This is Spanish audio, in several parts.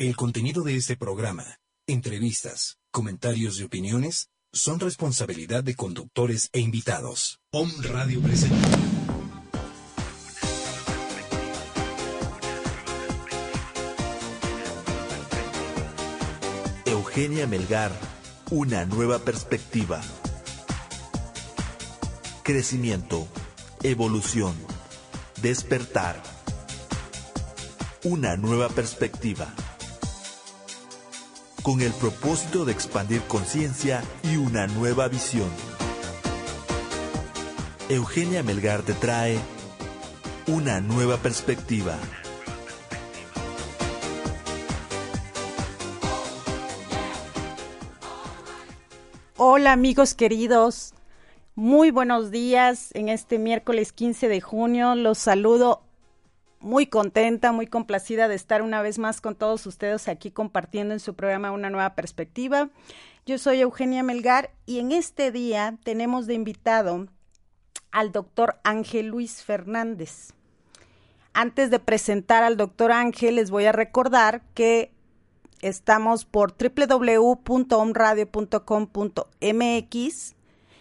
El contenido de este programa, entrevistas, comentarios y opiniones son responsabilidad de conductores e invitados. Om Radio presenta. Eugenia Melgar, una nueva perspectiva. Crecimiento, evolución, despertar. Una nueva perspectiva con el propósito de expandir conciencia y una nueva visión. Eugenia Melgar te trae una nueva perspectiva. Hola amigos queridos, muy buenos días en este miércoles 15 de junio. Los saludo muy contenta, muy complacida de estar una vez más con todos ustedes aquí compartiendo en su programa Una Nueva Perspectiva. Yo soy Eugenia Melgar y en este día tenemos de invitado al doctor Ángel Luis Fernández. Antes de presentar al doctor Ángel, les voy a recordar que estamos por www.omradio.com.mx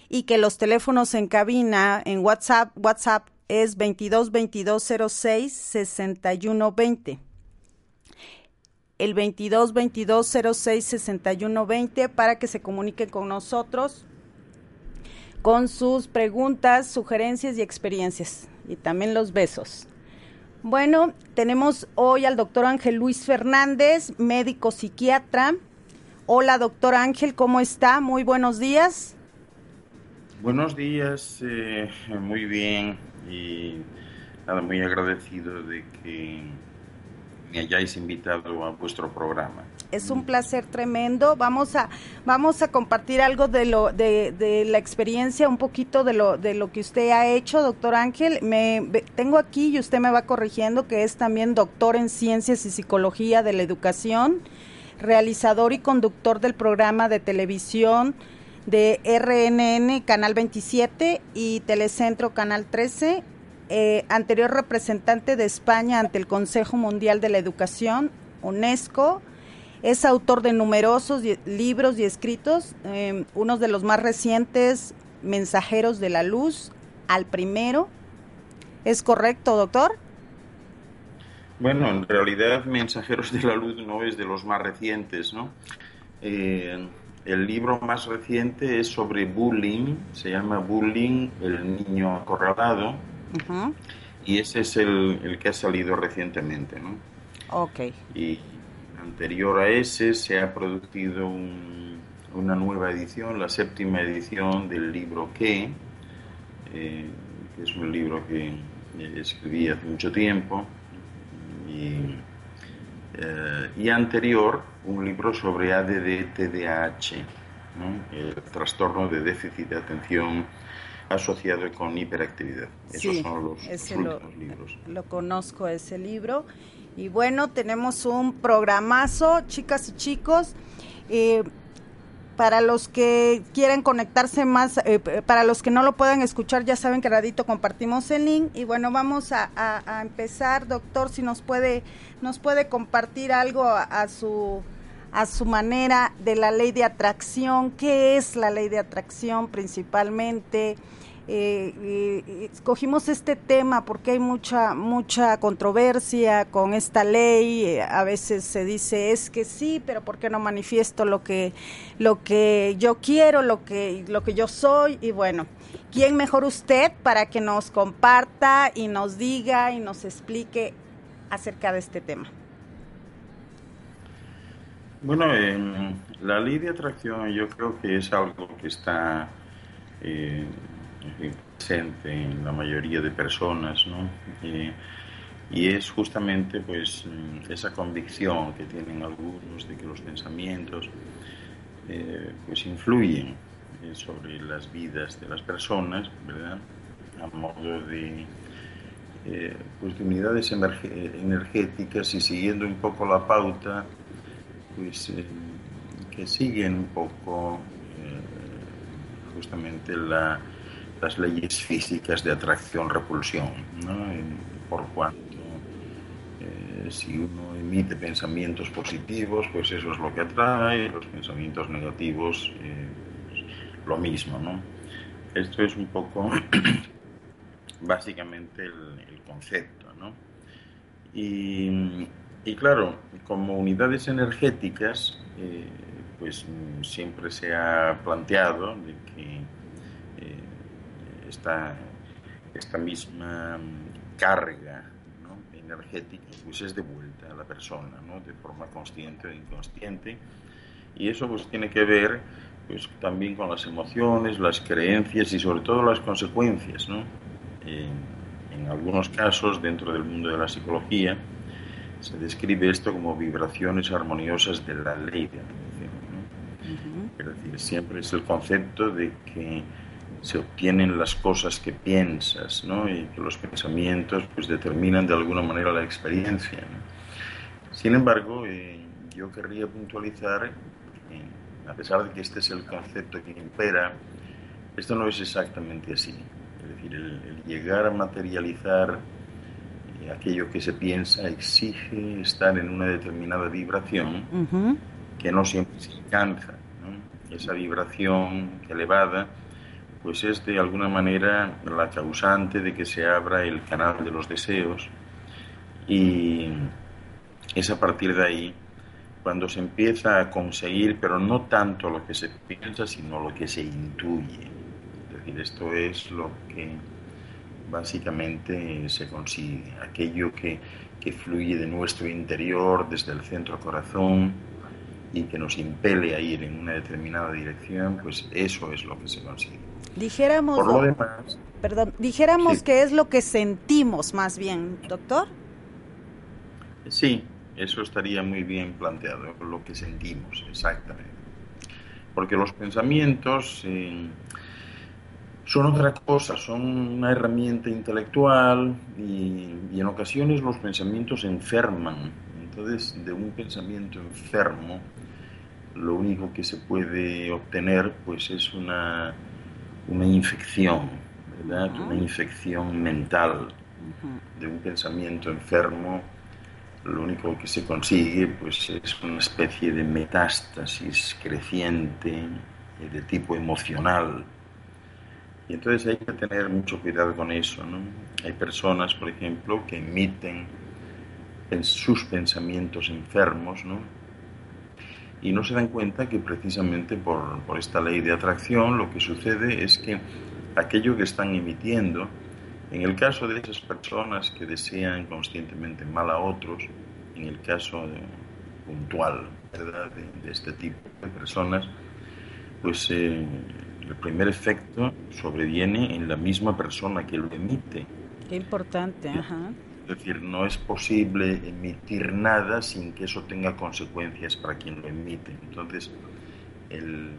y que los teléfonos en cabina, en WhatsApp, WhatsApp es 22 22 06 61 20. El 22 22 06 61 20 para que se comuniquen con nosotros con sus preguntas, sugerencias y experiencias. Y también los besos. Bueno, tenemos hoy al doctor Ángel Luis Fernández, médico psiquiatra. Hola, doctor Ángel, ¿cómo está? Muy buenos días. Buenos días, eh, muy bien y nada, muy agradecido de que me hayáis invitado a vuestro programa. Es un placer tremendo. Vamos a vamos a compartir algo de lo de, de la experiencia, un poquito de lo de lo que usted ha hecho, doctor Ángel. Me tengo aquí y usted me va corrigiendo que es también doctor en ciencias y psicología de la educación, realizador y conductor del programa de televisión de RNN Canal 27 y Telecentro Canal 13, eh, anterior representante de España ante el Consejo Mundial de la Educación, UNESCO. Es autor de numerosos libros y escritos, eh, unos de los más recientes, Mensajeros de la Luz, al primero. ¿Es correcto, doctor? Bueno, en realidad Mensajeros de la Luz no es de los más recientes, ¿no? Eh, el libro más reciente es sobre bullying, se llama Bullying, el niño acorralado, y ese es el, que ha salido recientemente, ¿no? Ok. Y anterior a ese se ha producido una nueva edición, la séptima edición del libro Que, eh, que es un libro que escribí hace mucho tiempo, y eh, y anterior un libro sobre ADD-TDAH, el trastorno de déficit de atención asociado con hiperactividad. Esos son los, últimos libros. Lo conozco ese libro. Y bueno, tenemos un programazo, chicas y chicos. Eh, para los que quieren conectarse más, eh, para los que no lo puedan escuchar, ya saben que radito compartimos el link. Y bueno, vamos a, empezar, doctor, si nos puede, nos puede compartir algo a, su a su manera de la ley de atracción, qué es la ley de atracción principalmente, eh, escogimos este tema porque hay mucha mucha controversia con esta ley. A veces se dice es que sí pero por qué no manifiesto lo que lo que yo quiero lo que lo que yo soy y bueno quién mejor usted para que nos comparta y nos diga y nos explique acerca de este tema bueno la ley de atracción yo creo que es algo que está eh, presente en la mayoría de personas, ¿no? y es justamente pues mm, esa convicción que tienen algunos de que los pensamientos eh, pues influyen eh, sobre las vidas de las personas, ¿verdad? A modo de, eh, pues de unidades energéticas y siguiendo un poco la pauta, pues que siguen un poco justamente la las leyes físicas de atracción-repulsión, por cuanto eh, si uno emite pensamientos positivos, pues eso es lo que atrae, los pensamientos negativos, lo mismo. Esto es un poco básicamente el, concepto. Y, claro, como unidades energéticas, eh, pues siempre se ha planteado que eh, esta, esta, misma carga energética pues es devuelta a la persona, ¿no? De forma consciente o inconsciente. Y eso pues tiene que ver pues también con las emociones, las creencias y sobre todo las consecuencias. ¿no? en algunos casos, dentro del mundo de la psicología, se describe esto como vibraciones armoniosas de la ley de atención. Es decir, siempre es el concepto de que se obtienen las cosas que piensas ¿no? y que los pensamientos pues, determinan de alguna manera la experiencia. Sin embargo, eh, yo querría puntualizar a pesar de que este es el concepto que impera, esto no es exactamente así. Es decir, el, llegar a materializar eh, aquello que se piensa exige estar en una determinada vibración que no siempre se alcanza. Esa vibración elevada pues es de alguna manera la causante de que se abra el canal de los deseos y es a partir de ahí cuando se empieza a conseguir, pero no tanto lo que se piensa, sino lo que se intuye. Es decir, esto es lo que básicamente se consigue, aquello que, que fluye de nuestro interior, desde el centro corazón, y que nos impele a ir en una determinada dirección, pues eso es lo que se consigue. Dijéramos, Por lo demás, perdón, dijéramos que es lo que sentimos más bien, doctor. Sí, eso estaría muy bien planteado, lo que sentimos exactamente. Porque los pensamientos eh, son otra cosa, son una herramienta intelectual y, y, en ocasiones los pensamientos enferman. Entonces, de un pensamiento enfermo, lo único que se puede obtener pues es una, una infección, ¿verdad? Una infección mental de un pensamiento enfermo lo único que se consigue pues, es una especie de metástasis creciente eh, de tipo emocional. Y entonces hay que tener mucho cuidado con eso. ¿no? Hay personas, por ejemplo, que emiten en sus pensamientos enfermos ¿no? Y no se dan cuenta que precisamente por, por esta ley de atracción lo que sucede es que aquello que están emitiendo en el caso de esas personas que desean conscientemente mal a otros, en el caso puntual ¿verdad? De, este tipo de personas, pues eh, el primer efecto sobreviene en la misma persona que lo emite. Qué importante, ajá. Es decir, no es posible emitir nada sin que eso tenga consecuencias para quien lo emite. Entonces, el,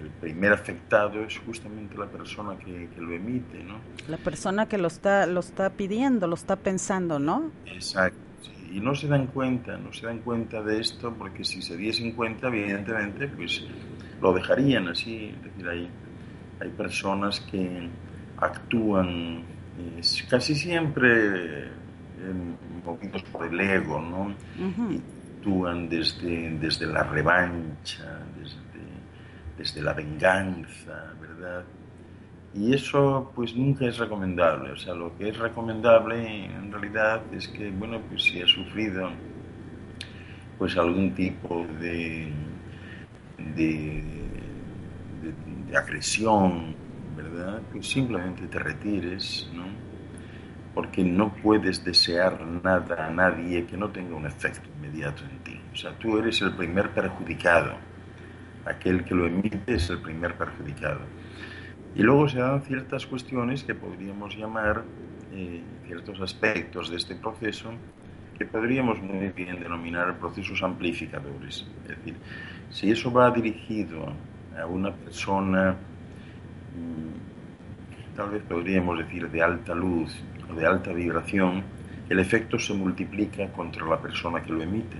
el primer afectado es justamente la persona que, lo emite, ¿no? La persona que lo está, lo está pidiendo, lo está pensando, ¿no? Exacto. Y no se dan cuenta, no se dan cuenta de esto, porque si se diesen cuenta, evidentemente, pues lo dejarían así. Es decir, hay, hay personas que actúan casi siempre por el ego, ¿no? y actúan desde, desde la revancha, desde desde la venganza, ¿verdad? Y eso pues nunca es recomendable, o sea, lo que es recomendable en realidad es que, bueno, pues si ha sufrido pues algún tipo de, de, de, agresión, ¿verdad? Pues simplemente te retires, ¿no? Porque no puedes desear nada a nadie que no tenga un efecto inmediato en ti. O sea, tú eres el primer perjudicado aquel que lo emite es el primer perjudicado. Y luego se dan ciertas cuestiones que podríamos llamar, eh, ciertos aspectos de este proceso, que podríamos muy bien denominar procesos amplificadores. Es decir, si eso va dirigido a una persona, mm, tal vez podríamos decir de alta luz o de alta vibración, el efecto se multiplica contra la persona que lo emite.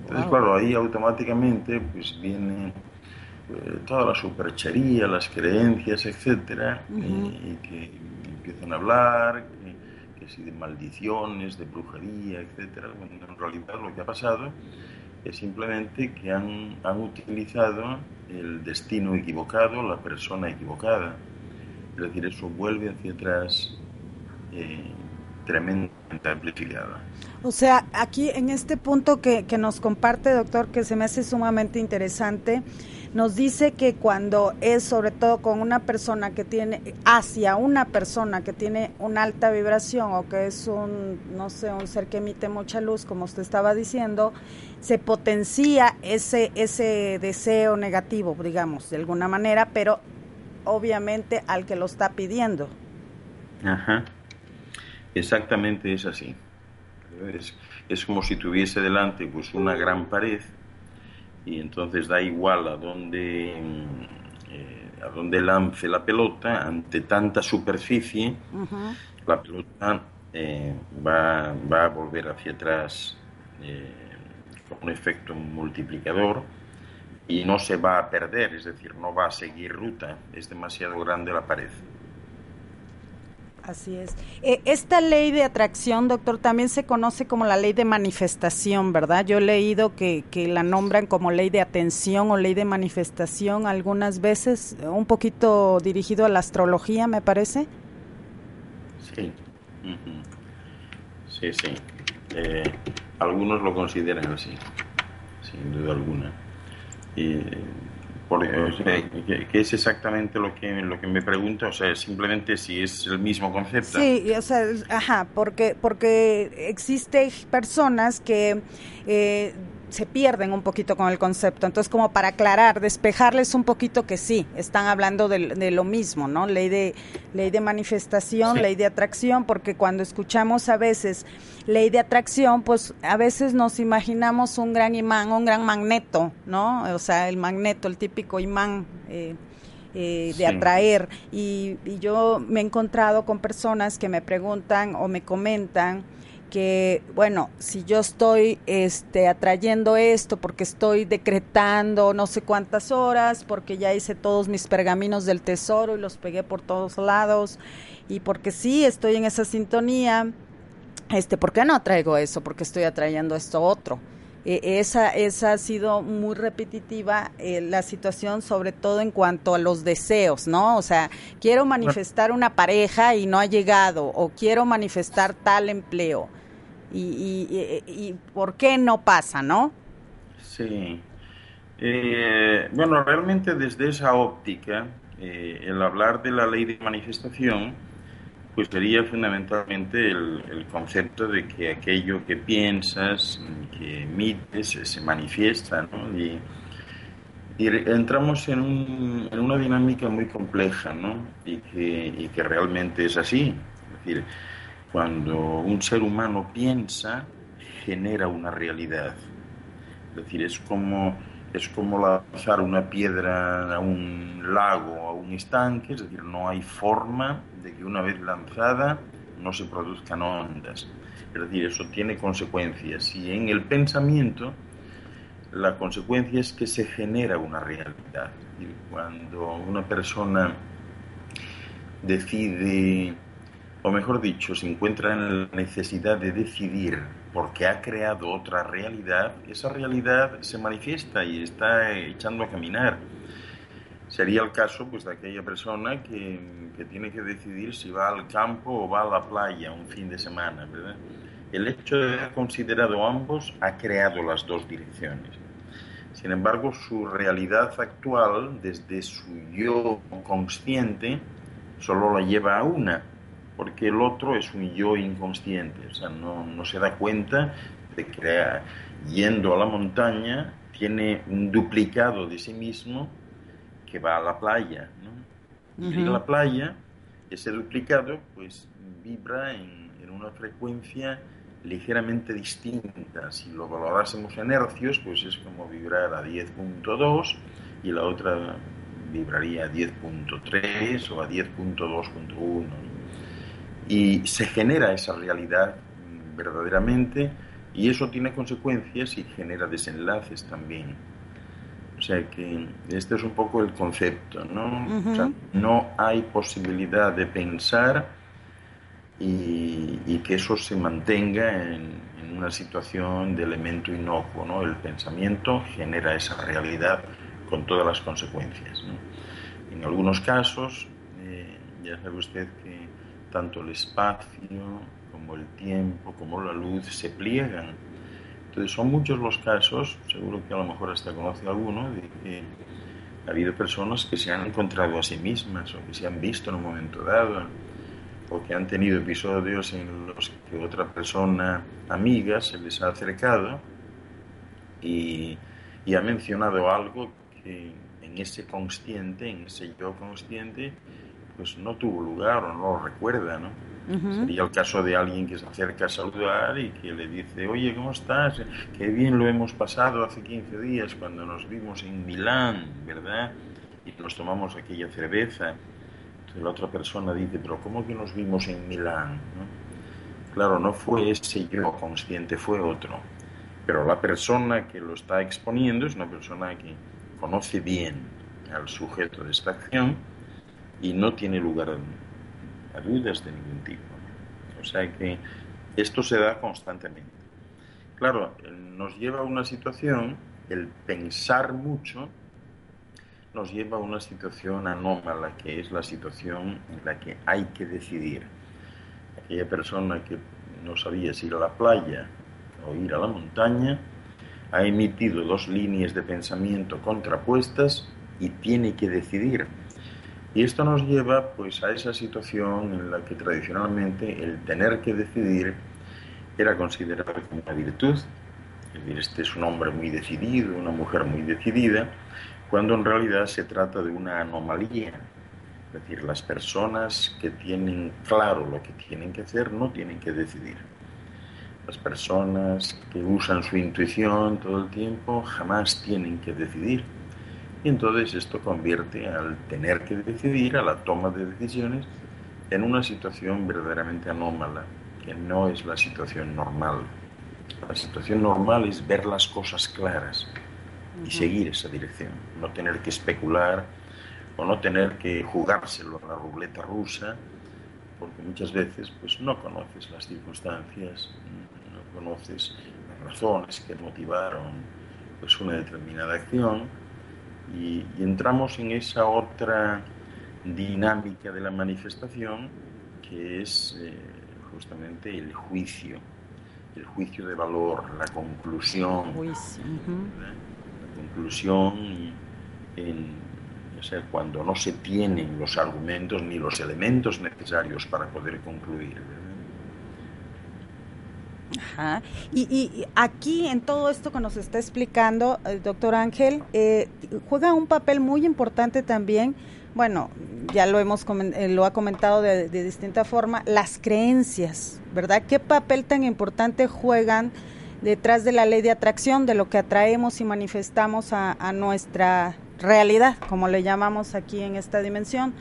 Entonces, claro, ahí automáticamente pues viene eh, toda la superchería, las creencias, etcétera, y, que empiezan a hablar, que, que si de maldiciones, de brujería, etcétera. Bueno, en realidad lo que ha pasado es simplemente que han, han utilizado el destino equivocado, la persona equivocada. Es decir, eso vuelve hacia atrás eh, tremendamente amplificada. O sea, aquí en este punto que, que nos comparte, doctor, que se me hace sumamente interesante, nos dice que cuando es sobre todo con una persona que tiene, hacia una persona que tiene una alta vibración o que es un, no sé, un ser que emite mucha luz, como usted estaba diciendo, se potencia ese, ese deseo negativo, digamos, de alguna manera, pero obviamente al que lo está pidiendo. Ajá. Exactamente es así. Es, es como si tuviese delante pues una gran pared y entonces da igual a dónde, eh, a dónde lance la pelota, ante tanta superficie, la pelota eh, va, va, a volver hacia atrás eh, con un efecto multiplicador y no se va a perder, es decir, no va a seguir ruta, es demasiado grande la pared. Así es. Eh, esta ley de atracción, doctor, también se conoce como la ley de manifestación, ¿verdad? Yo he leído que, que la nombran como ley de atención o ley de manifestación algunas veces, un poquito dirigido a la astrología, me parece. Sí, sí, sí. Eh, algunos lo consideran así, sin duda alguna. Y ¿Qué es exactamente lo que, lo que me pregunta? O sea, simplemente si es el mismo concepto. Sí, o sea, ajá, porque, porque existen personas que eh, se pierden un poquito con el concepto. Entonces, como para aclarar, despejarles un poquito que sí, están hablando de, lo mismo, ¿no? Ley de, ley de manifestación, ley de atracción, porque cuando escuchamos a veces ley de atracción, pues a veces nos imaginamos un gran imán, un gran magneto, ¿no? O sea, el magneto, el típico imán. Eh, eh, de atraer y, y yo me he encontrado con personas que me preguntan o me comentan que bueno, si yo estoy este atrayendo esto porque estoy decretando no sé cuántas horas, porque ya hice todos mis pergaminos del tesoro y los pegué por todos lados y porque sí estoy en esa sintonía, este, ¿por qué no atraigo eso? Porque estoy atrayendo esto otro. E, esa, esa ha sido muy repetitiva eh, la situación, sobre todo en cuanto a los deseos, ¿no? O sea, quiero manifestar una pareja y no ha llegado, o quiero manifestar tal empleo y, y, por qué no pasa, ¿no? Sí. Eh, bueno, realmente desde esa óptica, eh, el hablar de la ley de manifestación, sería fundamentalmente el, concepto de que aquello que piensas, que emites, se manifiesta. Y, entramos en, un, en, una dinámica muy compleja, ¿no? Y que, y que realmente es así. Es decir, cuando un ser humano piensa, genera una realidad. Es decir, es como, es como lanzar una piedra a un lago a un estanque, es decir, no hay forma de que una vez lanzada no se produzcan ondas. Es decir, eso tiene consecuencias. Y en el pensamiento, la consecuencia es que se genera una realidad. cuando una persona decide o mejor dicho, se encuentra en la necesidad de decidir porque ha creado otra realidad, esa realidad se manifiesta y está echando a caminar. Sería el caso pues, de aquella persona que, que tiene que decidir si va al campo o va a la playa un fin de semana. ¿verdad? El hecho de haber considerado ambos ha creado las dos direcciones. Sin embargo, su realidad actual, desde su yo consciente, solo la lleva a una, porque el otro es un yo inconsciente, o sea, no, no se da cuenta de que yendo a la montaña tiene un duplicado de sí mismo que va a la playa. ¿no? Y la playa, ese duplicado, pues vibra en, en, una frecuencia ligeramente distinta. Si lo valorásemos en hercios, pues es como vibrar a 10.2 y la otra vibraría a 10.3 o a 10.2.1 y se genera esa realidad verdaderamente y eso tiene consecuencias y genera desenlaces también. O sea que este es un poco el concepto, ¿no? o sea, no hay posibilidad de pensar y, que eso se mantenga en, una situación de elemento inocuo. ¿no? El pensamiento genera esa realidad con todas las consecuencias. En algunos casos, eh, ya sabe usted que tanto el espacio como el tiempo, como la luz se pliegan. Entonces son muchos los casos, seguro que a lo mejor hasta conoce alguno, de que ha habido personas que se han encontrado a sí mismas o que se han visto en un momento dado o que han tenido episodios en los que otra persona amiga se les ha acercado y, y ha mencionado algo que en ese consciente, en ese yo consciente, pues no tuvo lugar o no lo recuerda, ¿no? Sería el caso de alguien que se acerca a saludar y que le dice, oye, ¿cómo estás? Qué bien lo hemos pasado hace 15 días cuando nos vimos en Milán, ¿verdad? Y nos tomamos aquella cerveza. Entonces la otra persona dice, pero ¿cómo que nos vimos en Milán? Claro, no fue ese yo consciente, fue otro. Pero la persona que lo está exponiendo es una persona que conoce bien al sujeto de esta acción y no tiene lugar a dudas de ningún tipo. O sea que esto se da constantemente. Claro, nos lleva a una situación, el pensar mucho, nos lleva a una situación anómala, que es la situación en la que hay que decidir. Aquella persona que no sabía si ir a la playa o ir a la montaña, ha emitido dos líneas de pensamiento contrapuestas y tiene que decidir y esto nos lleva pues a esa situación en la que tradicionalmente el tener que decidir era considerado como una virtud. Es decir, este es un hombre muy decidido, una mujer muy decidida, cuando en realidad se trata de una anomalía. Es decir, las personas que tienen claro lo que tienen que hacer no tienen que decidir. Las personas que usan su intuición todo el tiempo jamás tienen que decidir y entonces esto convierte al tener que decidir, a la toma de decisiones, en una situación verdaderamente anómala, que no es la situación normal. La situación normal es ver las cosas claras y seguir esa dirección, no tener que especular o no tener que jugárselo a la ruleta rusa, porque muchas veces pues, no conoces las circunstancias, no conoces las razones que motivaron pues, una determinada acción y, entramos en esa otra dinámica de la manifestación que es eh, justamente el juicio, el juicio de valor, la conclusión. La conclusión en, o sea, cuando no se tienen los argumentos ni los elementos necesarios para poder concluir. Ajá. Y, aquí en todo esto que nos está explicando el doctor Ángel, eh, juega un papel muy importante también, bueno, ya lo, hemos eh, lo ha comentado de, distinta forma, las creencias, ¿verdad? ¿Qué papel tan importante juegan detrás de la ley de atracción, de lo que atraemos y manifestamos a nuestra realidad, como le llamamos aquí en esta dimensión?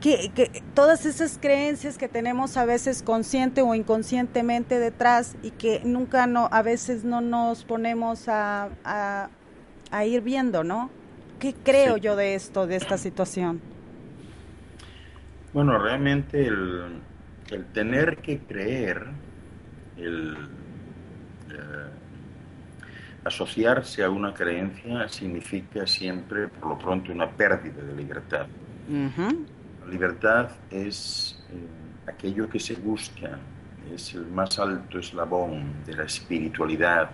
Que, todas esas creencias que tenemos a veces consciente o inconscientemente detrás y que nunca no, a veces no nos ponemos a, a, ir viendo, ¿no? ¿Qué creo yo de esto, de esta situación? Bueno, realmente el, el tener que creer, el eh, asociarse a una creencia significa siempre, por lo pronto, una pérdida de libertad. La libertad es eh, aquello que se busca, es el más alto eslabón de la espiritualidad.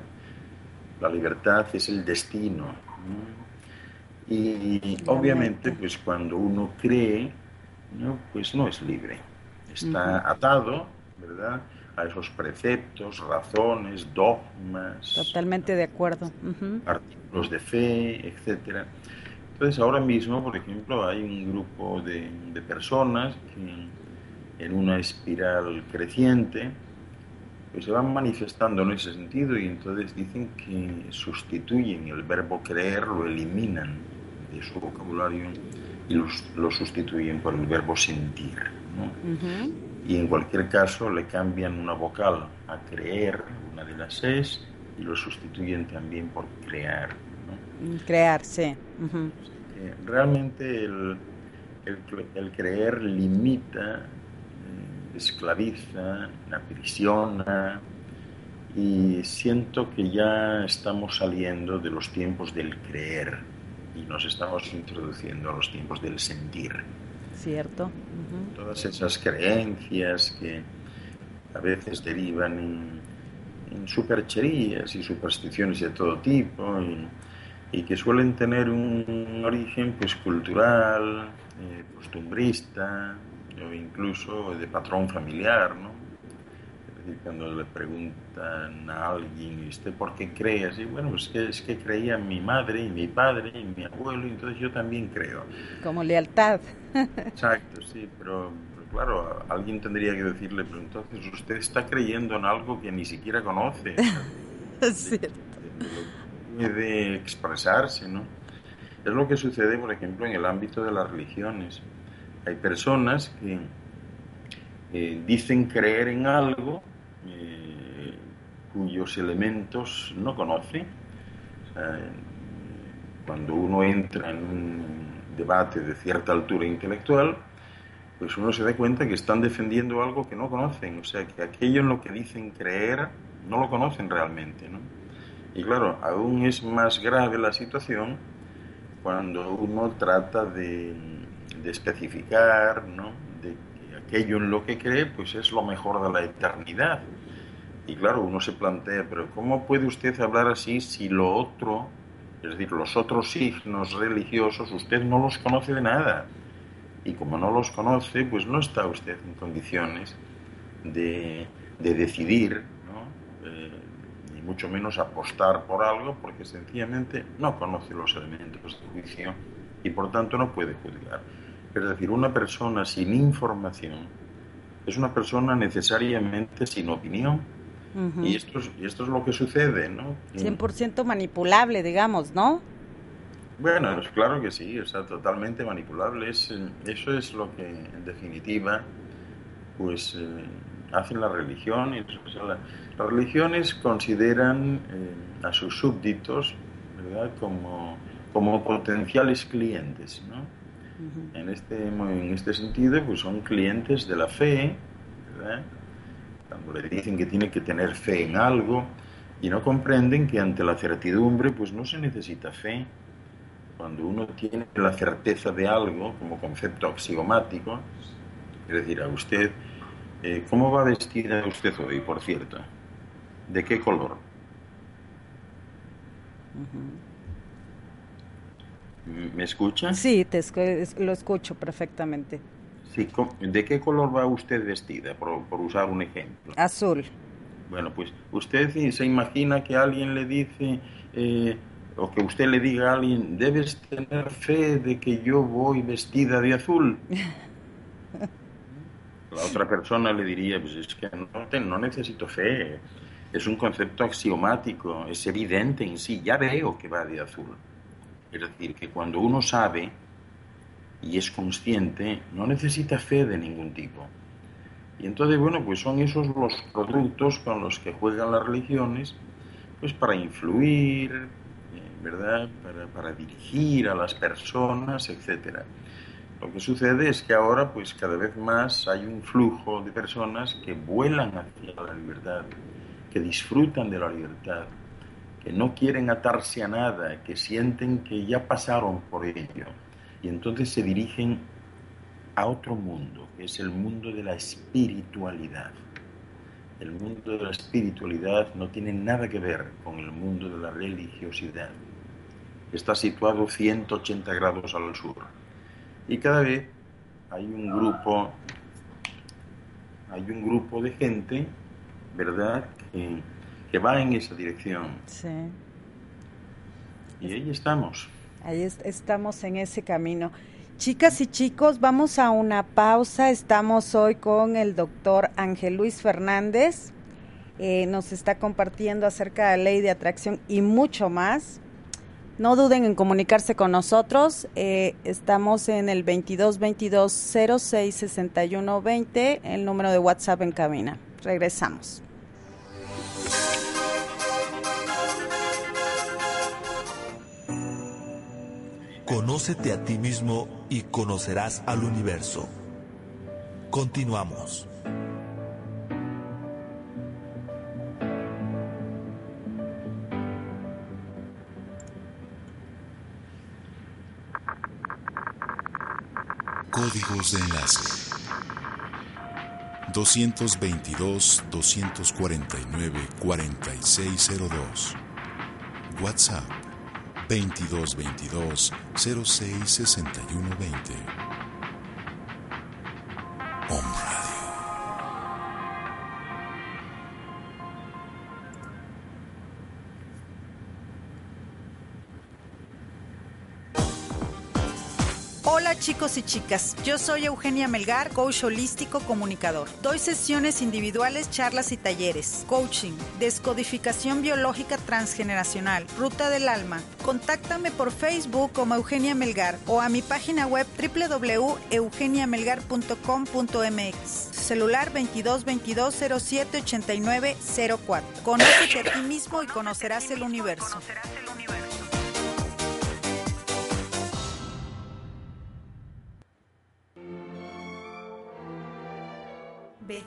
La libertad es el destino. Y obviamente, pues cuando uno cree, ¿no? pues no es libre. Está atado, ¿verdad? A esos preceptos, razones, dogmas. Totalmente de acuerdo. Artículos de fe, etcétera. Entonces ahora mismo, por ejemplo, hay un grupo de, personas que en una espiral creciente pues se van manifestando en ese sentido y entonces dicen que sustituyen el verbo creer, lo eliminan de su vocabulario y lo sustituyen por el verbo sentir. Y en cualquier caso le cambian una vocal a creer, una de las es, y lo sustituyen también por crear. Crear, sí realmente el, creer limita esclaviza, aprisiona y siento que ya estamos saliendo de los tiempos del creer y nos estamos introduciendo a los tiempos del sentir. Cierto. Todas esas creencias que a veces derivan en, supercherías y supersticiones de todo tipo y, que suelen tener un origen pues cultural, eh, costumbrista o incluso de patrón familiar, ¿no? cuando le preguntan a alguien, ¿y usted por qué cree así? Bueno, pues que, es que creía mi madre y mi padre y mi abuelo, y entonces yo también creo. Como lealtad. Exacto, sí, pero, claro, alguien tendría que decirle, pero entonces usted está creyendo en algo que ni siquiera conoce. es cierto. Puede expresarse, ¿no? Es lo que sucede, por ejemplo, en el ámbito de las religiones. Hay personas que eh, dicen creer en algo eh, cuyos elementos no conoce. cuando uno entra en un debate de cierta altura intelectual, pues uno se da cuenta que están defendiendo algo que no conocen, o sea, que aquello en lo que dicen creer no lo conocen realmente, ¿no? Y claro, aún es más grave la situación cuando uno trata de, de especificar, ¿no? De aquello en lo que cree, pues es lo mejor de la eternidad. Y claro, uno se plantea, pero ¿cómo puede usted hablar así si lo otro, es decir, los otros signos religiosos, usted no los conoce de nada? Y como no los conoce, pues no está usted en condiciones de, decidir, ¿no? Eh, mucho menos apostar por algo, porque sencillamente no conoce los elementos de juicio y por tanto no puede juzgar. Es decir, una persona sin información es una persona necesariamente sin opinión. y, esto es, y esto es lo que sucede, ¿no? 100% manipulable, digamos, ¿no? Bueno, claro que sí, o sea, totalmente manipulable. Es, eso es lo que, en definitiva, pues eh, hacen las religiones. las religiones consideran eh, a sus súbditos, ¿verdad?, como, como potenciales clientes, ¿no? en, este, en este sentido, pues son clientes de la fe, cuando le dicen que tiene que tener fe en algo y no comprenden que ante la certidumbre pues no se necesita fe. Cuando uno tiene la certeza de algo como concepto axiomático, es decir, a usted, eh, ¿cómo va vestida usted hoy, por cierto? ¿De qué color? ¿Me escucha? Sí, te lo escucho perfectamente. Sí, ¿De qué color va usted vestida, por, usar un ejemplo? Azul. Bueno, pues usted se imagina que alguien le dice, eh, o que usted le diga a alguien, debes tener fe de que yo voy vestida de azul. La otra persona le diría, pues es que no, necesito fe, es un concepto axiomático, es evidente en sí, ya veo que va de azul. Es decir, que cuando uno sabe y es consciente, no necesita fe de ningún tipo. Y entonces, bueno, pues son esos los productos con los que juegan las religiones, pues para influir, eh, ¿verdad? Para, dirigir a las personas, etc. Lo que sucede es que ahora, pues cada vez más hay un flujo de personas que vuelan hacia la libertad, que disfrutan de la libertad, que no quieren atarse a nada, que sienten que ya pasaron por ello. Y entonces se dirigen a otro mundo, que es el mundo de la espiritualidad. El mundo de la espiritualidad no tiene nada que ver con el mundo de la religiosidad. Está situado 180 grados al sur. Y cada vez hay un grupo, hay un grupo de gente, ¿verdad?, que que va en esa dirección. Sí. Y ahí estamos. Ahí estamos en ese camino. Chicas y chicos, vamos a una pausa. Estamos hoy con el doctor Ángel Luis Fernández. Eh, nos está compartiendo acerca de la ley de atracción y mucho más. No duden en comunicarse con nosotros. Eh, estamos en el 22 22 06 61 20, el número de WhatsApp en cabina. Regresamos. Conócete a ti mismo y conocerás al universo. Continuamos. Códigos de enlace. 222 249 4602 WhatsApp 2222 066120 y chicas, yo soy Eugenia Melgar, coach holístico comunicador. Doy sesiones individuales, charlas y talleres, coaching, descodificación biológica transgeneracional, ruta del alma. Contáctame por Facebook como Eugenia Melgar o a mi página web www.eugeniamelgar.com.mx. Celular 22 22 07 89 04. Conócete a ti mismo y conocerás el universo.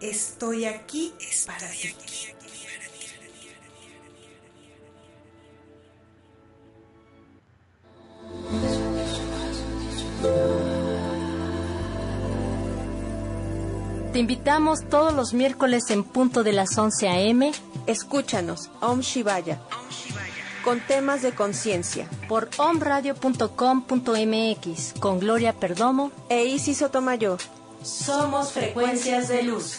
Estoy aquí es para ti. Te invitamos todos los miércoles en punto de las 11 a.m. Escúchanos, Om Shivaya, con temas de conciencia. Por omradio.com.mx, con Gloria Perdomo e Isis Sotomayor. Somos frecuencias de luz.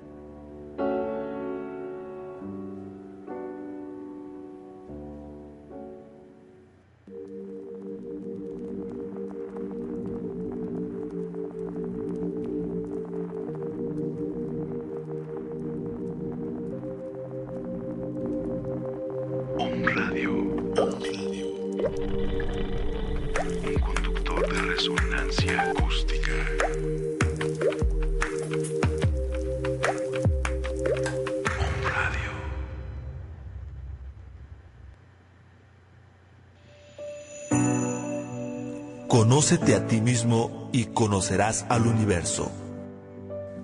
Conócete a ti mismo y conocerás al universo.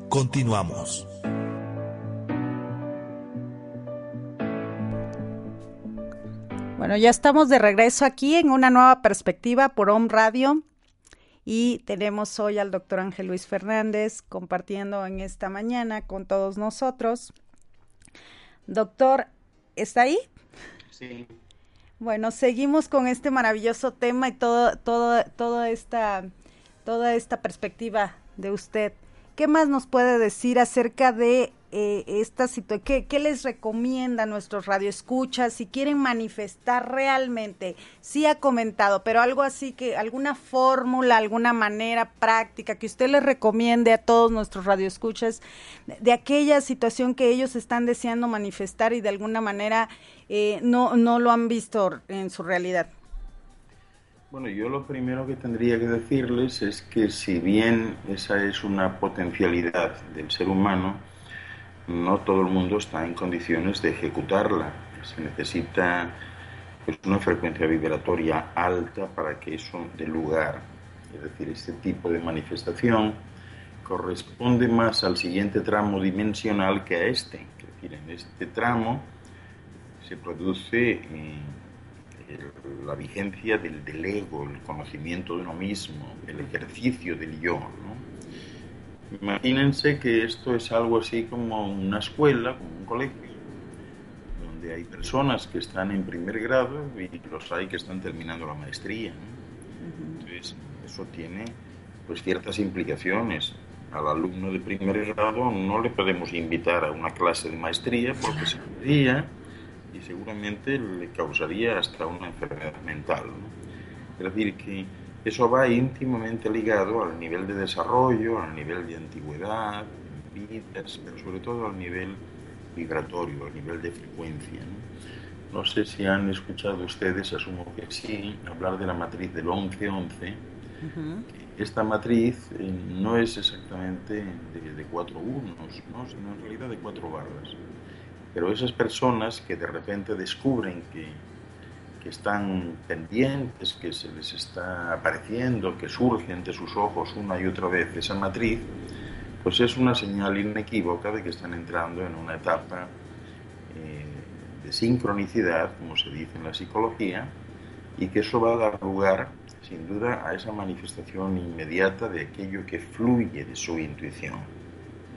Continuamos. Bueno, ya estamos de regreso aquí en una nueva perspectiva por Home Radio y tenemos hoy al doctor Ángel Luis Fernández compartiendo en esta mañana con todos nosotros. Doctor, ¿está ahí? Sí. Bueno, seguimos con este maravilloso tema y todo, todo, toda esta, toda esta perspectiva de usted. ¿Qué más nos puede decir acerca de eh, esta situación? ¿Qué, les recomienda a nuestros radioescuchas si quieren manifestar realmente? Sí ha comentado, pero algo así que, alguna fórmula, alguna manera práctica que usted les recomiende a todos nuestros radioescuchas de, de aquella situación que ellos están deseando manifestar y de alguna manera eh, no, no lo han visto en su realidad. Bueno, yo lo primero que tendría que decirles es que si bien esa es una potencialidad del ser humano, no todo el mundo está en condiciones de ejecutarla. Se necesita pues, una frecuencia vibratoria alta para que eso dé lugar. Es decir, este tipo de manifestación corresponde más al siguiente tramo dimensional que a este. Es decir, en este tramo se produce eh, la vigencia del, del, ego, el conocimiento de uno mismo, el ejercicio del yo. Imagínense que esto es algo así como una escuela, como un colegio, donde hay personas que están en primer grado y los hay que están terminando la maestría. Entonces, eso tiene pues ciertas implicaciones. al alumno de primer grado no le podemos invitar a una clase de maestría porque se podría y seguramente le causaría hasta una enfermedad mental. Es decir, que eso va íntimamente ligado al nivel de desarrollo, al nivel de antigüedad, vidas, pero sobre todo al nivel vibratorio, al nivel de frecuencia. ¿no? sé si han escuchado ustedes, asumo que sí, hablar de la matriz del 11-11. Esta matriz eh, no es exactamente de, de cuatro unos, ¿no? sino en realidad de cuatro barras. Pero esas personas que de repente descubren que, que están pendientes, que se les está apareciendo, que surge ante sus ojos una y otra vez esa matriz, pues es una señal inequívoca de que están entrando en una etapa eh, de sincronicidad, como se dice en la psicología, y que eso va a dar lugar, sin duda, a esa manifestación inmediata de aquello que fluye de su intuición,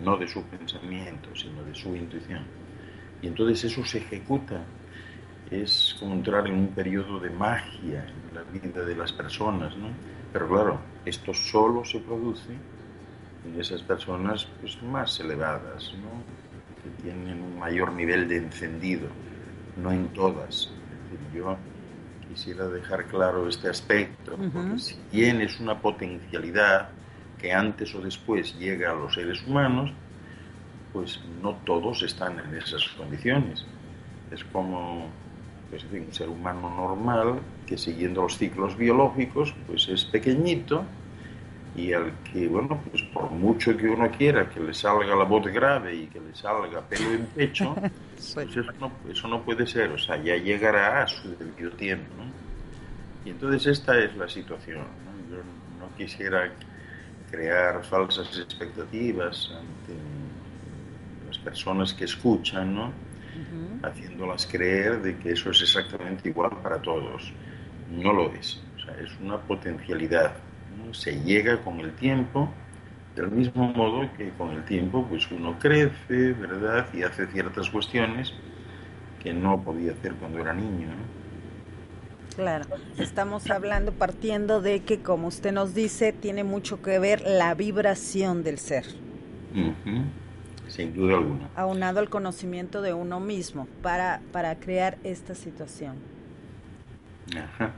no de su pensamiento, sino de su intuición. Y entonces eso se ejecuta. Es como entrar en un periodo de magia en la vida de las personas, ¿no? Pero claro, esto solo se produce en esas personas pues, más elevadas, ¿no? que tienen un mayor nivel de encendido, no en todas. yo quisiera dejar claro este aspecto, porque si bien es una potencialidad que antes o después llega a los seres humanos, pues no todos están en esas condiciones. Es como pues, un ser humano normal que siguiendo los ciclos biológicos pues es pequeñito y al que, bueno, pues por mucho que uno quiera que le salga la voz grave y que le salga pelo en pecho, pues eso no, eso no puede ser, o sea, ya llegará a su debido tiempo. Y entonces esta es la situación. Yo no quisiera crear falsas expectativas ante personas que escuchan, ¿no? Haciéndolas creer de que eso es exactamente igual para todos. No lo es, o sea, es una potencialidad. Se llega con el tiempo, del mismo modo que con el tiempo pues uno crece, ¿verdad? Y hace ciertas cuestiones que no podía hacer cuando era niño. Claro, estamos hablando partiendo de que, como usted nos dice, tiene mucho que ver la vibración del ser sin duda alguna. Aunado al conocimiento de uno mismo para, para crear esta situación. Ajá,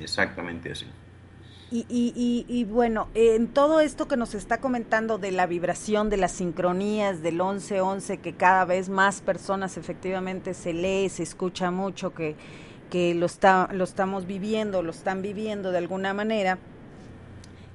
exactamente así. Y, y, y, bueno, en todo esto que nos está comentando de la vibración, de las sincronías, del 11-11, que cada vez más personas efectivamente se lee, se escucha mucho, que, que lo, está, lo estamos viviendo, lo están viviendo de alguna manera,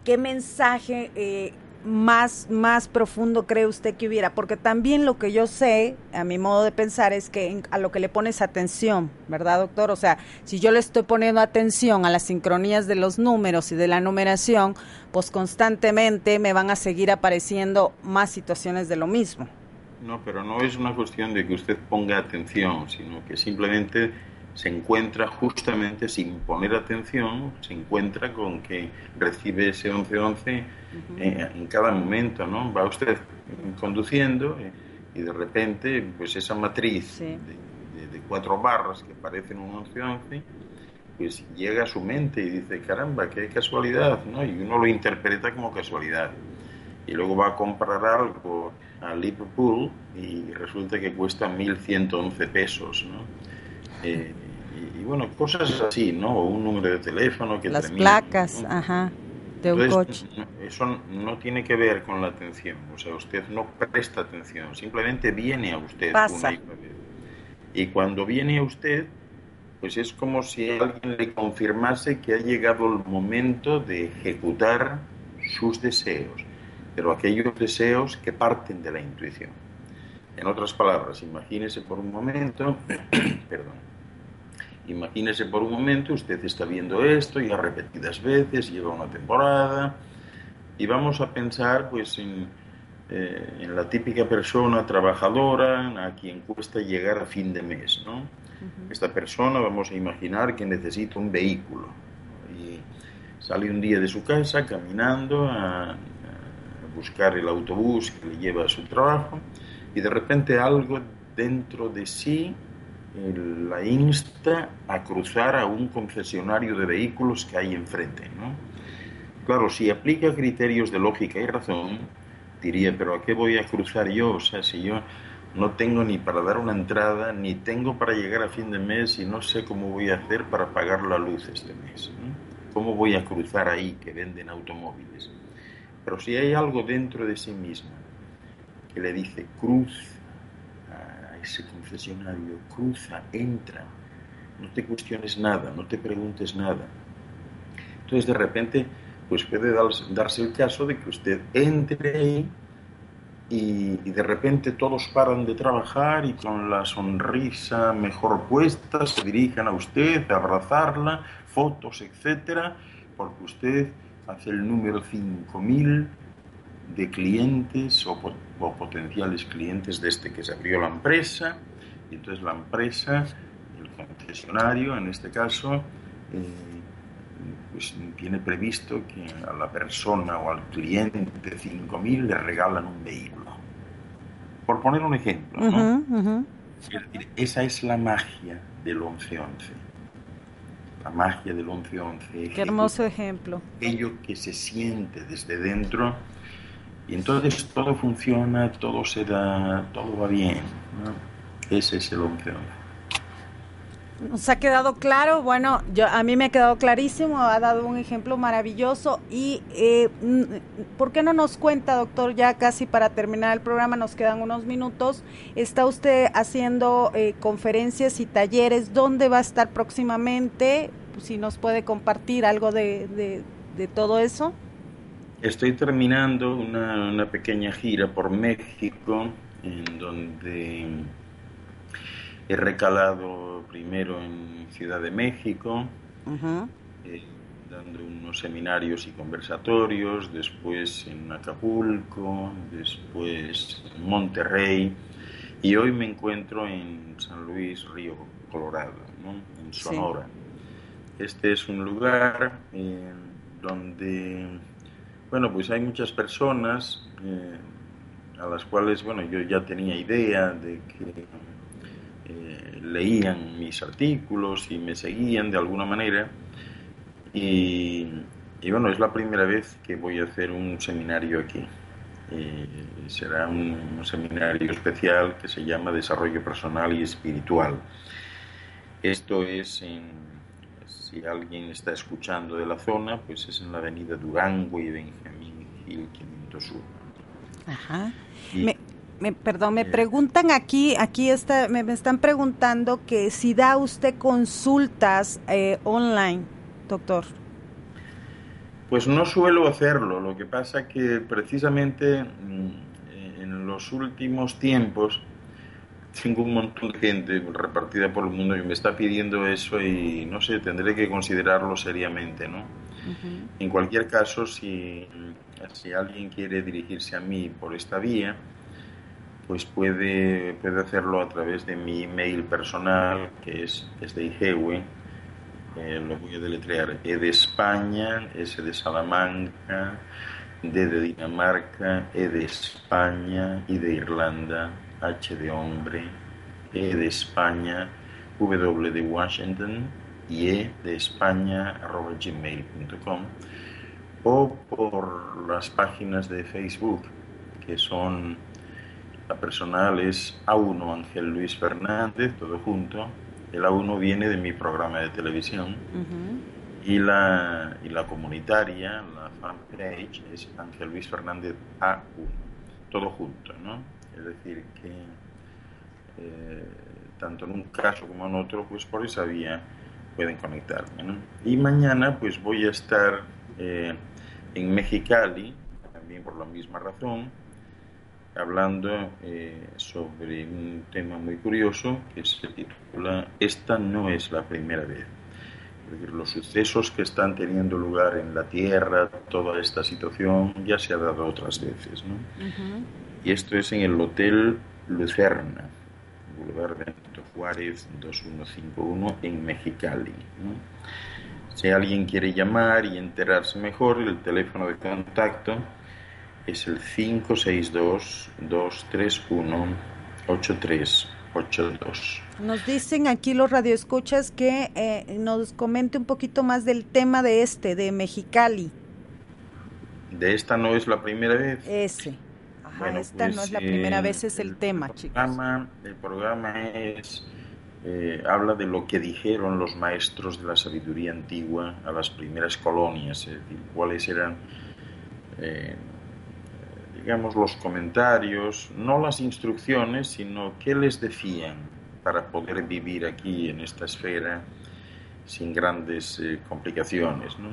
¿qué mensaje eh, más, más profundo cree usted que hubiera? Porque también lo que yo sé, a mi modo de pensar, es que a lo que le pones atención, ¿verdad, doctor? O sea, si yo le estoy poniendo atención a las sincronías de los números y de la numeración, pues constantemente me van a seguir apareciendo más situaciones de lo mismo. No, pero no es una cuestión de que usted ponga atención, sino que simplemente se encuentra justamente sin poner atención, se encuentra con que recibe ese 1111 eh, en cada momento, ¿no? Va usted conduciendo eh, y de repente, pues esa matriz de, cuatro barras que parecen un 1111, pues llega a su mente y dice, caramba, qué casualidad, ¿no? Y uno lo interpreta como casualidad. Y luego va a comprar algo a Liverpool y resulta que cuesta 1.111 pesos, ¿no? Eh, bueno, cosas así, ¿no? O un número de teléfono que Las placas, ajá, de un coche. Eso no tiene que ver con la atención, o sea, usted no presta atención, simplemente viene a usted Pasa. y cuando viene a usted, pues es como si alguien le confirmase que ha llegado el momento de ejecutar sus deseos, pero aquellos deseos que parten de la intuición. En otras palabras, imagínese por un momento, perdón, Imagínese por un momento, usted está viendo esto ya repetidas veces, lleva una temporada, y vamos a pensar pues en, eh, en la típica persona trabajadora a quien cuesta llegar a fin de mes. ¿no? Esta persona vamos a imaginar que necesita un vehículo y sale un día de su casa caminando a, a buscar el autobús que le lleva a su trabajo y de repente algo dentro de sí la insta a cruzar a un concesionario de vehículos que hay enfrente. ¿no? Claro, si aplica criterios de lógica y razón, diría, pero ¿a qué voy a cruzar yo? O sea, si yo no tengo ni para dar una entrada, ni tengo para llegar a fin de mes y no sé cómo voy a hacer para pagar la luz este mes. ¿Cómo voy a cruzar ahí que venden automóviles? Pero si hay algo dentro de sí mismo que le dice cruz ese concesionario, cruza, entra, no te cuestiones nada, no te preguntes nada. Entonces de repente pues puede darse el caso de que usted entre ahí y, de repente todos paran de trabajar y con la sonrisa mejor puesta se dirigen a usted a abrazarla, fotos, etcétera, porque usted hace el número 5000 de clientes o, potenciales clientes desde que se abrió la empresa. Y entonces la empresa, el concesionario en este caso, eh, pues tiene previsto que a la persona o al cliente de 5.000 le regalan un vehículo. Por poner un ejemplo, esa es la magia del 11-11. La magia del 11-11. Qué hermoso ejemplo. Aquello que se siente desde dentro y entonces todo funciona, todo se da, todo va bien. Ese es el 11-11. Nos ha quedado claro, bueno, yo a mí me ha quedado clarísimo, ha dado un ejemplo maravilloso y eh, ¿por qué no nos cuenta, doctor, ya casi para terminar el programa, nos quedan unos minutos, está usted haciendo eh, conferencias y talleres, ¿dónde va a estar próximamente? Si nos puede compartir algo de, de, todo eso. Estoy terminando una, una pequeña gira por México en donde he recalado primero en Ciudad de México, eh, dando unos seminarios y conversatorios, después en Acapulco, después en Monterrey y hoy me encuentro en San Luis Río Colorado, en Sonora. Este es un lugar eh, donde, bueno, pues hay muchas personas eh, a las cuales, bueno, yo ya tenía idea de que leían mis artículos y me seguían de alguna manera. Y, bueno, es la primera vez que voy a hacer un seminario aquí. será un, seminario especial que se llama Desarrollo Personal y Espiritual. Esto es si alguien está escuchando de la zona, pues es en la avenida Durango y Benjamín Gil 501. Ajá me, perdón, me preguntan aquí, aquí está, me, están preguntando que si da usted consultas eh, online, doctor. Pues no suelo hacerlo, lo que pasa que precisamente mm, en los últimos tiempos tengo un montón de gente repartida por el mundo que me está pidiendo eso y no sé, tendré que considerarlo seriamente, ¿no? En cualquier caso, si, si alguien quiere dirigirse a mí por esta vía, pues puede, puede hacerlo a través de mi email personal, que es, es de Igewe, eh, lo voy a deletrear, E de España, S de Salamanca, D de Dinamarca, E de España, I de Irlanda, H de hombre, E de España, W de Washington y E de España, arroba gmail.com o por las páginas de Facebook que son la personal es A1 Ángel Luis Fernández, todo junto. El A1 viene de mi programa de televisión. y, la, y la comunitaria, la fanpage, es Ángel Luis Fernández A1. Todo junto, ¿no? Es decir, que eh, tanto en un caso como en otro, pues por esa vía pueden conectarme. ¿no? Y mañana pues voy a estar eh, en Mexicali, también por la misma razón, hablando eh, sobre un tema muy curioso que se titula Esta no es la primera vez. los sucesos que están teniendo lugar en la Tierra, toda esta situación ya se ha dado otras veces. ¿no? Y esto es en el Hotel Lucerna, Boulevard Benito Juárez 2151 en Mexicali. Si alguien quiere llamar y enterarse mejor, el teléfono de contacto es el 562-231-8382. Nos dicen aquí los radioescuchas que eh, nos comente un poquito más del tema de este, de Mexicali. De esta no es la primera vez. Ese. Ajá, esta no es la pues, primera vez, es el, tema, chicos. Programa, el programa es, eh, habla de lo que dijeron los maestros de la sabiduría antigua a las primeras colonias, es decir, cuáles eran, eh, digamos, los comentarios, no las instrucciones, sino qué les decían para poder vivir aquí en esta esfera sin grandes eh, complicaciones. ¿no?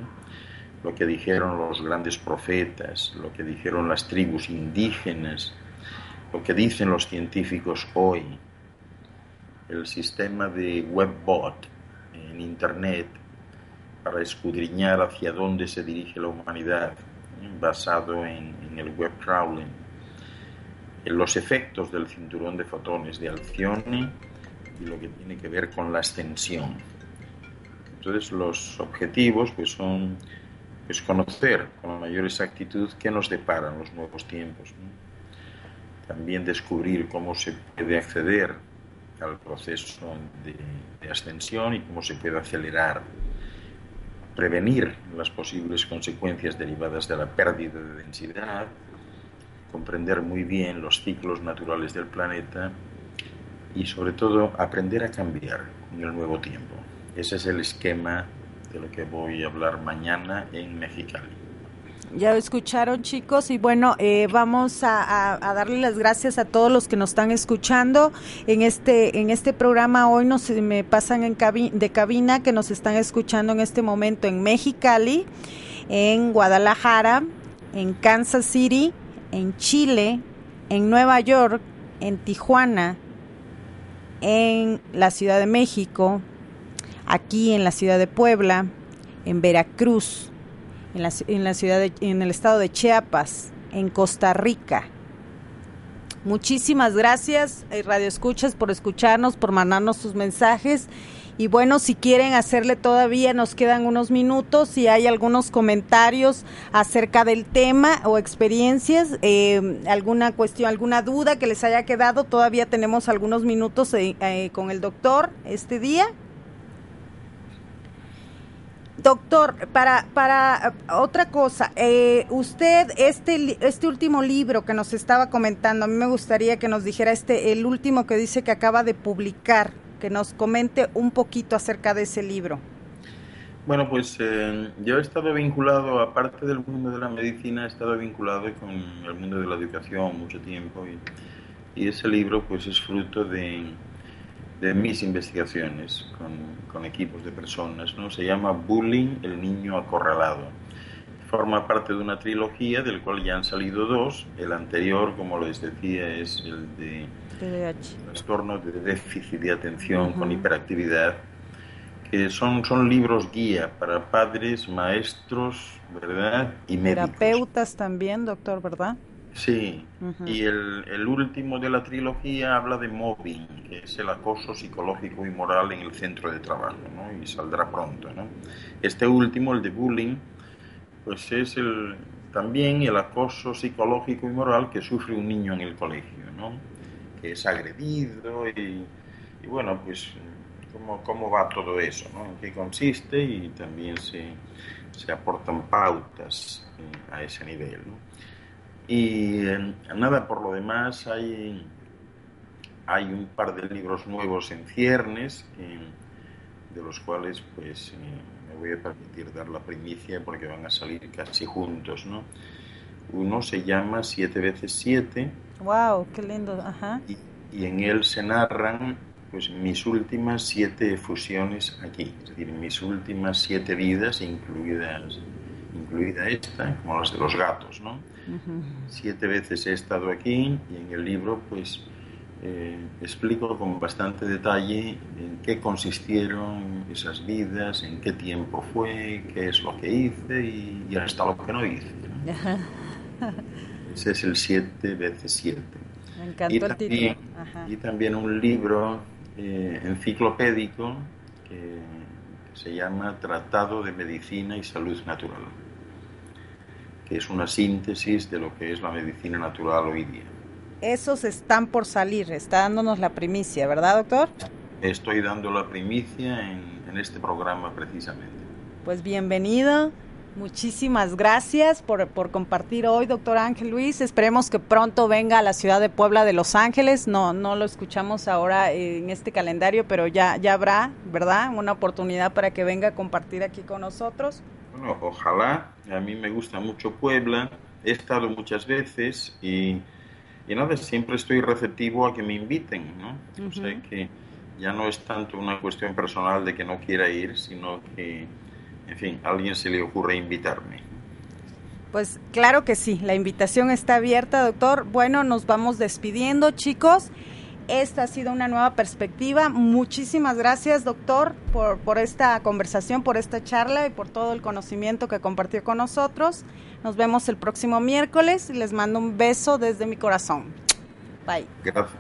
Lo que dijeron los grandes profetas, lo que dijeron las tribus indígenas, lo que dicen los científicos hoy. El sistema de webbot en Internet para escudriñar hacia dónde se dirige la humanidad, basado en, en el web crawling. Los efectos del cinturón de fotones de Alcione y lo que tiene que ver con la ascensión. Entonces los objetivos pues son pues, conocer con mayor exactitud qué nos deparan los nuevos tiempos. También descubrir cómo se puede acceder al proceso de ascensión y cómo se puede acelerar. Prevenir las posibles consecuencias derivadas de la pérdida de densidad, comprender muy bien los ciclos naturales del planeta y sobre todo aprender a cambiar en el nuevo tiempo. Ese es el esquema de lo que voy a hablar mañana en Mexicali. Ya escucharon chicos y bueno, eh, vamos a, darle las gracias a todos los que nos están escuchando en este en este programa. Hoy nos me pasan en de cabina que nos están escuchando en este momento en Mexicali, en Guadalajara, en Kansas City, en Chile, en Nueva York, en Tijuana, en la Ciudad de México, aquí en la ciudad de Puebla, en Veracruz, en la, en la ciudad en el estado de Chiapas, en Costa Rica. Muchísimas gracias, eh, Radio Escuchas, por escucharnos, por mandarnos sus mensajes. Y bueno, si quieren hacerle todavía, nos quedan unos minutos. Si hay algunos comentarios acerca del tema o experiencias, eh, alguna cuestión, alguna duda que les haya quedado, todavía tenemos algunos minutos eh, con el doctor este día. Doctor, para, para otra cosa, eh, usted, este, este último libro que nos estaba comentando, a mí me gustaría que nos dijera este, el último que dice que acaba de publicar, que nos comente un poquito acerca de ese libro. Bueno, pues eh, yo he estado vinculado, aparte del mundo de la medicina, he estado vinculado con el mundo de la educación mucho tiempo y, y ese libro pues es fruto de, de mis investigaciones con, equipos de personas. ¿no? Se llama Bullying, el niño acorralado. Forma parte de una trilogía del cual ya han salido dos. El anterior, como les decía, es el de trastornos de déficit de atención con hiperactividad, que son, son libros guía para padres, maestros, ¿verdad? Y médicos. Terapeutas también, doctor, ¿verdad? Sí, y el, el, último de la trilogía habla de mobbing, que es el acoso psicológico y moral en el centro de trabajo, ¿no? y saldrá pronto. ¿no? Este último, el de bullying, pues es el, también el acoso psicológico y moral que sufre un niño en el colegio, ¿no? que es agredido y, y bueno, pues cómo, cómo va todo eso, ¿no? en qué consiste y también se, se aportan pautas eh, a ese nivel. ¿no? Y nada, por lo demás hay, hay un par de libros nuevos en ciernes, de los cuales pues eh, me voy a permitir dar la primicia porque van a salir casi juntos, ¿no? Uno se llama Siete veces Siete. ¡Wow! ¡Qué lindo! Ajá. Y, y en él se narran pues mis últimas siete fusiones aquí, es decir, mis últimas siete vidas, incluidas, incluida esta, como las de los gatos, ¿no? Siete veces he estado aquí y en el libro pues eh, explico con bastante detalle en qué consistieron esas vidas, en qué tiempo fue, qué es lo que hice y, hasta lo que no hice. Ese es el siete veces siete. Me encantó y, el también, y también un libro eh, enciclopédico que se llama Tratado de Medicina y Salud Natural que es una síntesis de lo que es la medicina natural hoy día. Esos están por salir, está dándonos la primicia, ¿verdad, doctor? Estoy dando la primicia en, este programa precisamente. Pues bienvenido Muchísimas gracias por, por, compartir hoy, doctor Ángel Luis. Esperemos que pronto venga a la ciudad de Puebla de Los Ángeles. No, no lo escuchamos ahora en este calendario, pero ya, ya habrá, ¿verdad? Una oportunidad para que venga a compartir aquí con nosotros. Bueno, ojalá. A mí me gusta mucho Puebla. He estado muchas veces y, y nada, siempre estoy receptivo a que me inviten, ¿no? O sea que ya no es tanto una cuestión personal de que no quiera ir, sino que en fin, a alguien se le ocurre invitarme. Pues claro que sí, la invitación está abierta, doctor. Bueno, nos vamos despidiendo, chicos. Esta ha sido una nueva perspectiva. Muchísimas gracias, doctor, por, por esta conversación, por esta charla y por todo el conocimiento que compartió con nosotros. Nos vemos el próximo miércoles y les mando un beso desde mi corazón. Bye.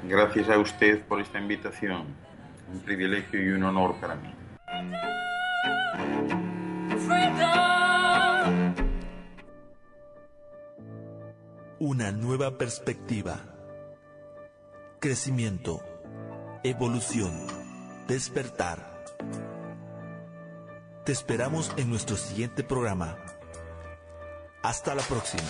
Gracias a usted por esta invitación. Un privilegio y un honor para mí. Una nueva perspectiva. Crecimiento. Evolución. Despertar. Te esperamos en nuestro siguiente programa. Hasta la próxima.